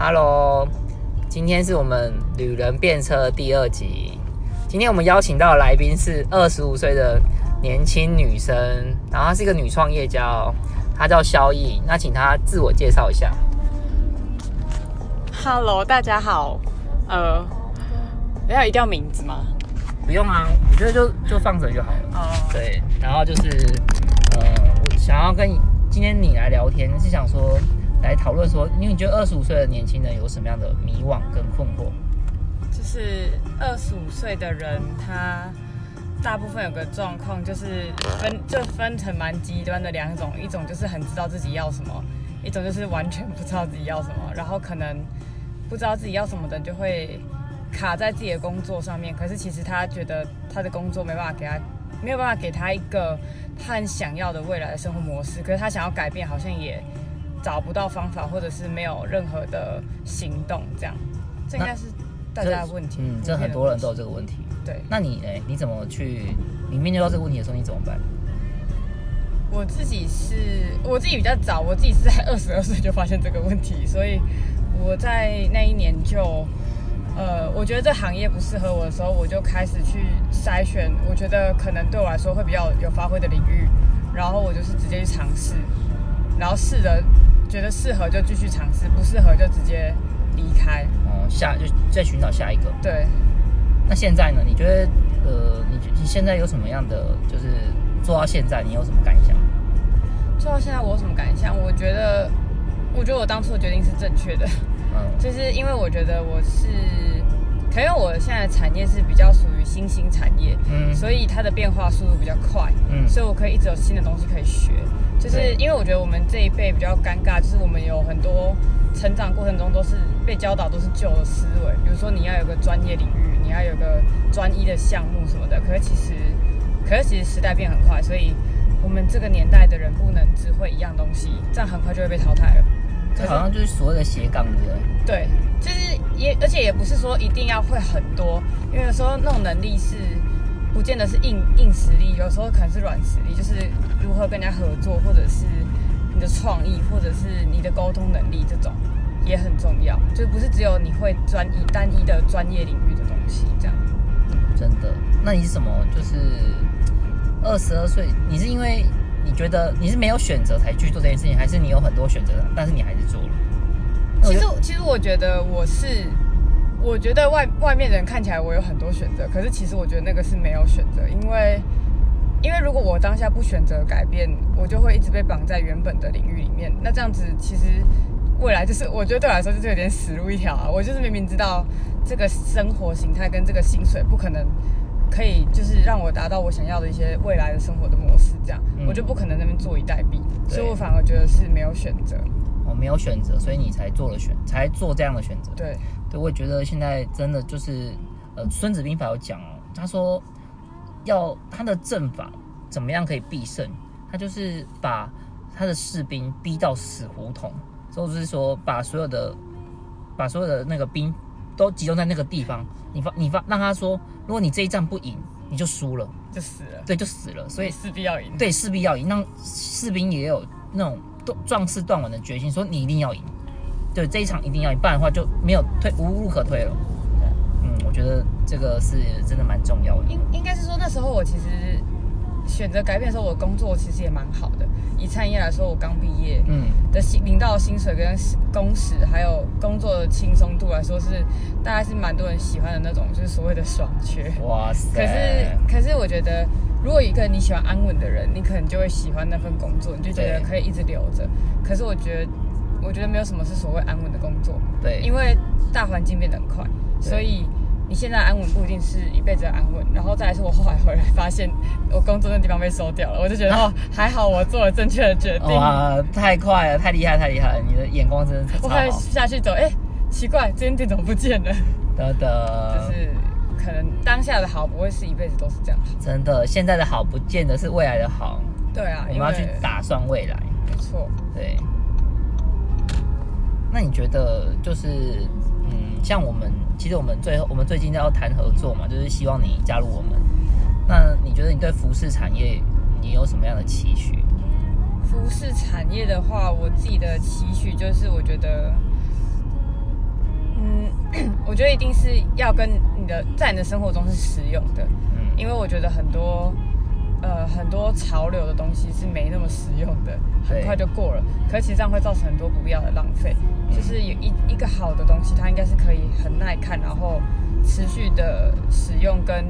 Hello，今天是我们旅人变车第二集。今天我们邀请到的来宾是二十五岁的年轻女生，然后她是一个女创业家哦，她叫萧逸。那请她自我介绍一下。Hello，大家好。呃，要一定要名字吗？不用啊，我觉得就就放着就好了。哦，对，然后就是呃，我想要跟你今天你来聊天，是想说来讨论说，因为你觉得二十五岁的年轻人有什么样的迷惘跟困惑？就是二十五岁的人，他大部分有个状况，就是分就分成蛮极端的两种，一种就是很知道自己要什么，一种就是完全不知道自己要什么，然后可能不知道自己要什么的就会卡在自己的工作上面，可是其实他觉得他的工作没办法给他。没有办法给他一个他很想要的未来的生活模式，可是他想要改变，好像也找不到方法，或者是没有任何的行动，这样，这应该是大家的问题。嗯，这很多人都有这个问题。对。那你呢？你怎么去？你面对到这个问题的时候，你怎么办？我自己是我自己比较早，我自己是在 二十二岁就发现这个问题，所以我在那一年就，呃，我觉得这行业不适合我的时候，我就开始去筛选，我觉得可能对我来说会比较有发挥的领域，然后我就是直接去尝试，然后试着觉得适合就继续尝试，不适合就直接离开。哦、下就再寻找下一个。对，那现在呢？你觉得呃，你你现在有什么样的就是做到现在，你有什么感想？做到现在我有什么感想？我觉得，我觉得我当初的决定是正确的。嗯，就是因为我觉得我是，可能因为我现在的产业是比较属于新兴产业，嗯所以它的变化速度比较快，嗯所以我可以一直有新的东西可以学。就是因为我觉得我们这一辈比较尴尬，就是我们有很多成长过程中都是被教导都是旧的思维，比如说你要有个专业领域，你要有个专一的项目什么的。可是其实，可是其实时代变很快，所以我们这个年代的人不能只会一样东西，这样很快就会被淘汰了。这好像就是所谓的斜杠，对不对？对，就是也，而且也不是说一定要会很多，因为有时候那种能力是不见得是硬硬实力，有时候可能是软实力，就是如何跟人家合作，或者是你的创意，或者是你的沟通能力，这种也很重要。就不是只有你会专一单一的专业领域的东西这样。真的。那你是什么？就是二十二岁，你是因为你觉得你是没有选择才去做这件事情，还是你有很多选择，但是你还是做了？其实，其实我觉得我是，我觉得外外面人看起来我有很多选择，可是其实我觉得那个是没有选择，因为因为如果我当下不选择改变，我就会一直被绑在原本的领域里面。那这样子其实未来就是，我觉得对我来说就是有点死路一条啊。我就是明明知道这个生活形态跟这个薪水不可能。可以就是让我达到我想要的一些未来的生活的模式，这样、嗯我就不可能那边坐以待毙，所以我反而觉得是没有选择。我没有选择，所以你才做了选，才做这样的选择。对，对，我也觉得现在真的就是，呃，《孙子兵法》有讲哦，他说要他的阵法怎么样可以必胜，他就是把他的士兵逼到死胡同，就是说把所有的把所有的那个兵都集中在那个地方，你发你发让他说，如果你这一战不赢，你就输了，就死了。对，就死了，所以所以势必要赢。对势必要赢，让士兵也有那种断壮士断腕的决心，说你一定要赢，对这一场一定要赢，不然的话就没有退无路可退了。嗯，我觉得这个是真的蛮重要的。应应该是说那时候我其实选择改变的时候，我的工作其实也蛮好的。以餐饮业来说，我刚毕业嗯，的薪领到薪水跟工时，还有工作的轻松度来说是，大概是蛮多人喜欢的那种，就是所谓的爽缺。哇塞！可是，可是我觉得，如果一个你喜欢安稳的人，你可能就会喜欢那份工作，你就觉得可以一直留着。可是我觉得，我觉得没有什么是所谓安稳的工作。对，因为大环境变得很快，所以你现在安稳不一定是一辈子的安稳。然后再来是我后来回来发现，我工作的地方被收掉了，我就觉得、哦，还好我做了正确的决定。哇，太快了，太厉害，太厉害了！你的眼光真的超我后来好。下去走，哎，奇怪，这间店怎么不见了？得得，就是可能当下的好不会是一辈子都是这样好。真的，现在的好不见得是未来的好，对啊，我们要去打算未来。没错。对。那你觉得就是，嗯，像我们，其实我们最后我们最近要谈合作嘛，就是希望你加入我们。那你觉得你对服饰产业你有什么样的期许？服饰产业的话，我自己的期许就是，我觉得嗯，我觉得一定是要跟你的在你的生活中是实用的，嗯，因为我觉得很多呃很多潮流的东西是没那么实用的，很快就过了，可是其实这样会造成很多不必要的浪费。就是有一一个好的东西，它应该是可以很耐看，然后持续的使用跟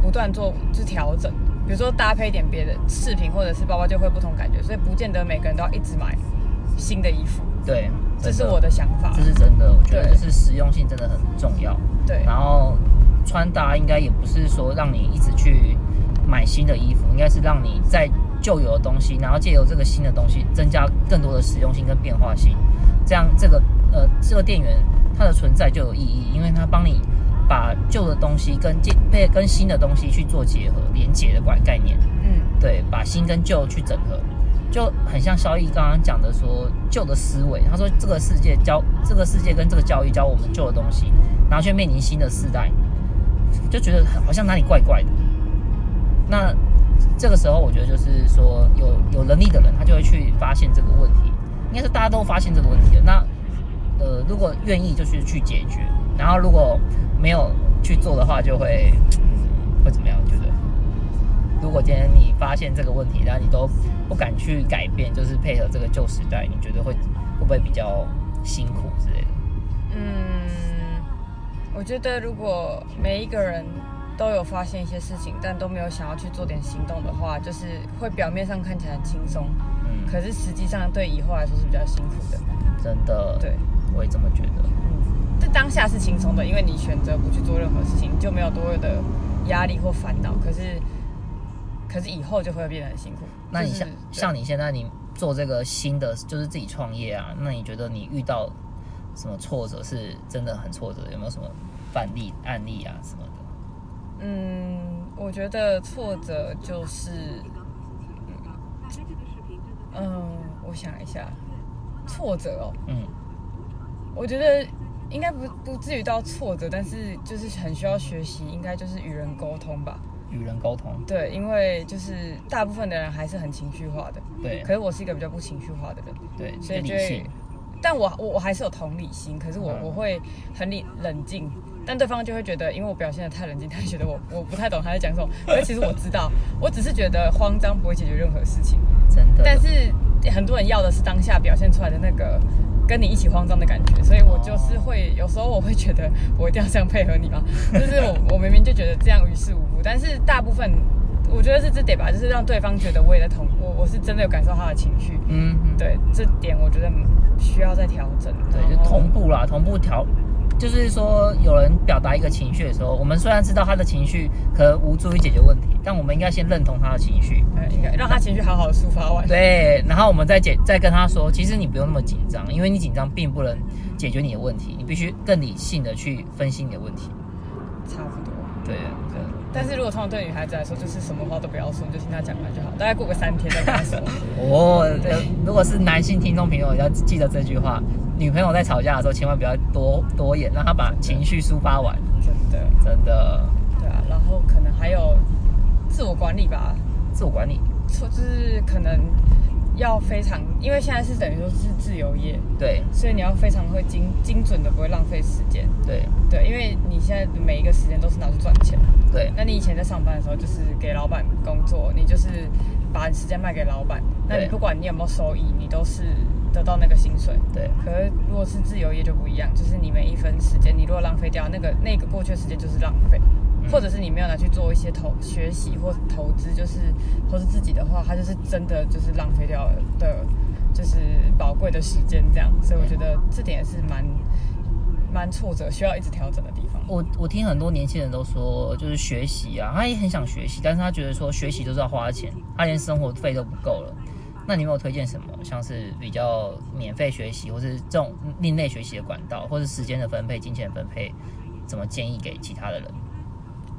不断做就调整。比如说搭配一点别的饰品或者是包包，就会不同感觉，所以不见得每个人都要一直买新的衣服。对，这是我的想法这。是真的，我觉得就是实用性真的很重要。对然后穿搭应该也不是说让你一直去买新的衣服，应该是让你在旧有的东西，然后借由这个新的东西增加更多的实用性跟变化性，这样这个呃这个店员它的存在就有意义，因为它帮你把旧的东西跟借被跟新的东西去做结合连接的概概念。嗯，对，把新跟旧去整合，就很像萧毅刚刚讲的说旧的思维。他说这个世界教这个世界跟这个教育教我们旧的东西，然后却面临新的世代，就觉得好像哪里怪怪的。那这个时候，我觉得就是说有有能力的人，他就会去发现这个问题。应该是大家都发现这个问题了。那呃，如果愿意就是去解决，然后如果没有去做的话，就会、会怎么样？觉得。如果今天你发现这个问题，然后你都不敢去改变，就是配合这个旧时代，你觉得会会不会比较辛苦之类的？嗯，我觉得如果每一个人都有发现一些事情，但都没有想要去做点行动的话，就是会表面上看起来很轻松，嗯，可是实际上对以后来说是比较辛苦的。真的，对，我也这么觉得。嗯，这当下是轻松的，因为你选择不去做任何事情，就没有多余的压力或烦恼。可是，可是以后就会变得很辛苦。那你就是像像你现在你做这个新的，就是自己创业啊，那你觉得你遇到什么挫折是真的很挫折？有没有什么范例案例啊什么的？嗯，我觉得挫折就是，嗯，我想一下，挫折哦，嗯。我觉得应该不不至于到挫折，但是就是很需要学习，应该就是与人沟通吧。与人沟通，对，因为就是大部分的人还是很情绪化的，对。可是我是一个比较不情绪化的人，对，所以就会，但我我我还是有同理心，可是我、嗯。我会很理冷静，但对方就会觉得，因为我表现的太冷静，他就觉得我我不太懂他在讲什么。可是其实我知道，我只是觉得慌张不会解决任何事情，真的。但是很多人要的是当下表现出来的那个跟你一起慌张的感觉，所以我就是会有时候我会觉得我一定要这样配合你嘛，就是我我明明就觉得这样于事无补，但是大部分我觉得是这点吧，就是让对方觉得我也在同我我是真的有感受他的情绪，嗯，嗯对这点我觉得需要再调整，对，就同步啦，同步调，就是说有人表达一个情绪的时候，我们虽然知道他的情绪可能无助于解决问题，但我们应该先认同他的情绪，对应该让他情绪好好的抒发完。对，然后我们再解再跟他说，其实你不用那么紧张，因为你紧张并不能解决你的问题，你必须更理性的去分析你的问题。差不多。对，对，但是如果通常对女孩子来说，就是什么话都不要说，你就听她讲完就好，大概过个三天再跟她说。哦，对，如果是男性听众朋友要记得这句话，女朋友在吵架的时候千万不要多多演，让她把情绪抒发完，真的，真的，对啊，然后可能还有自我管理吧，自我管理，错就是可能要非常，因为现在是等于说是自由业，对。所以你要非常会精精准的，不会浪费时间。对。对，因为你现在的每一个时间都是拿去赚钱。对。那你以前在上班的时候，就是给老板工作，你就是把你时间卖给老板，那你不管你有没有收益，你都是得到那个薪水。对可是如果是自由业就不一样，就是你每一分时间，你如果浪费掉那个那个过去的时间就是浪费，嗯或者是你没有拿去做一些投学习或投资，就是或是自己的话，它就是真的就是浪费掉的，就是宝贵的时间这样。所以我觉得这点也是蛮蛮挫折，需要一直调整的地方。我我听很多年轻人都说，就是学习啊，他也很想学习，但是他觉得说学习就是要花钱，他连生活费都不够了。那你有没有推荐什么，像是比较免费学习，或是这种另类学习的管道，或是时间的分配、金钱的分配，怎么建议给其他的人？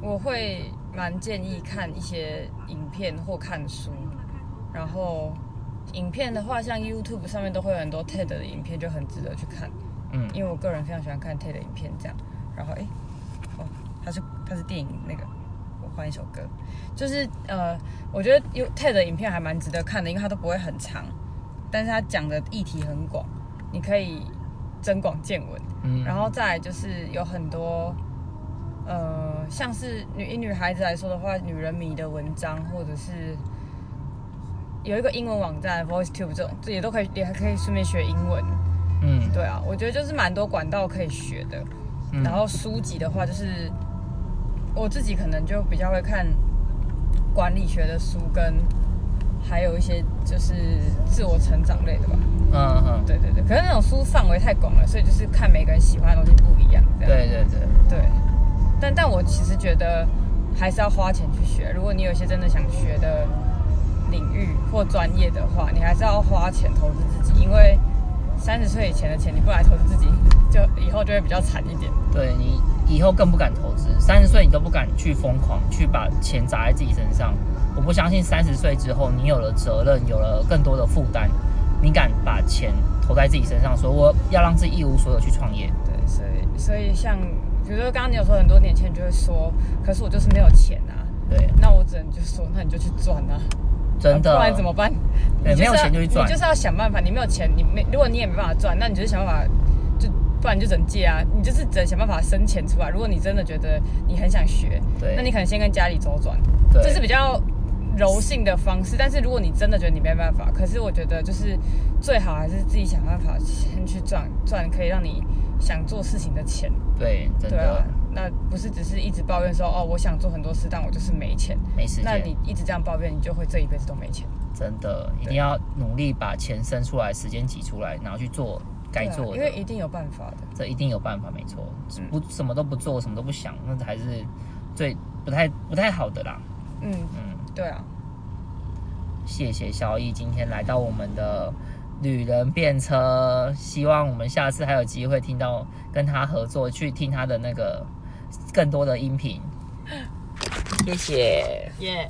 我会蛮建议看一些影片或看书，然后影片的话，像 YouTube 上面都会有很多 TED 的影片，就很值得去看。嗯，因为我个人非常喜欢看 TED 影片，这样。然后诶，哦，它是它是电影那个，我换一首歌，就是呃，我觉得有 TED 的影片还蛮值得看的，因为它都不会很长，但是它讲的议题很广，你可以增广见闻。嗯，然后再来就是有很多，呃，像是女以女孩子来说的话，女人迷的文章，或者是有一个英文网站 VoiceTube 这种，这也都可以，也还可以顺便学英文。嗯，对啊，我觉得就是蛮多管道可以学的。嗯然后书籍的话，就是我自己可能就比较会看管理学的书，跟还有一些就是自我成长类的吧。嗯嗯，对对对，可是那种书范围太广了，所以就是看每个人喜欢的东西不一样。对对对，对，但但我其实觉得还是要花钱去学。如果你有一些真的想学的领域或专业的话，你还是要花钱投资自己，因为三十岁以前的钱你不来投资自己，就以后就会比较惨一点。对你以后更不敢投资，三十岁你都不敢去疯狂去把钱砸在自己身上。我不相信三十岁之后你有了责任，有了更多的负担，你敢把钱投在自己身上，说我要让自己一无所有去创业。对，所以所以像比如说刚刚你有说很多年轻人就会说，可是我就是没有钱啊。对，那我只能就说，那你就去赚啊，真的，不然怎么办？对没有钱就去赚你就是要想办法。你没有钱，你没如果你也没办法赚，那你就是想办法，就不然你就只能借啊。你就是只能想办法生钱出来。如果你真的觉得你很想学，对那你可能先跟家里周转，对这是比较柔性的方式。但是如果你真的觉得你没办法，可是我觉得就是最好还是自己想办法先去赚赚可以让你想做事情的钱。对，真对啊，那不是只是一直抱怨说哦，我想做很多事，但我就是没钱。没时间那你。一直这样抱怨，你就会这一辈子都没钱。真的一定要努力把钱生出来，时间挤出来，然后去做该做的。因为一定有办法的。这一定有办法，没错。嗯不什么都不做，什么都不想，那还是最不太不太好的啦。嗯，嗯，对啊，谢谢小易今天来到我们的旅人便车，希望我们下次还有机会听到跟他合作，去听他的那个更多的音频。谢谢。耶、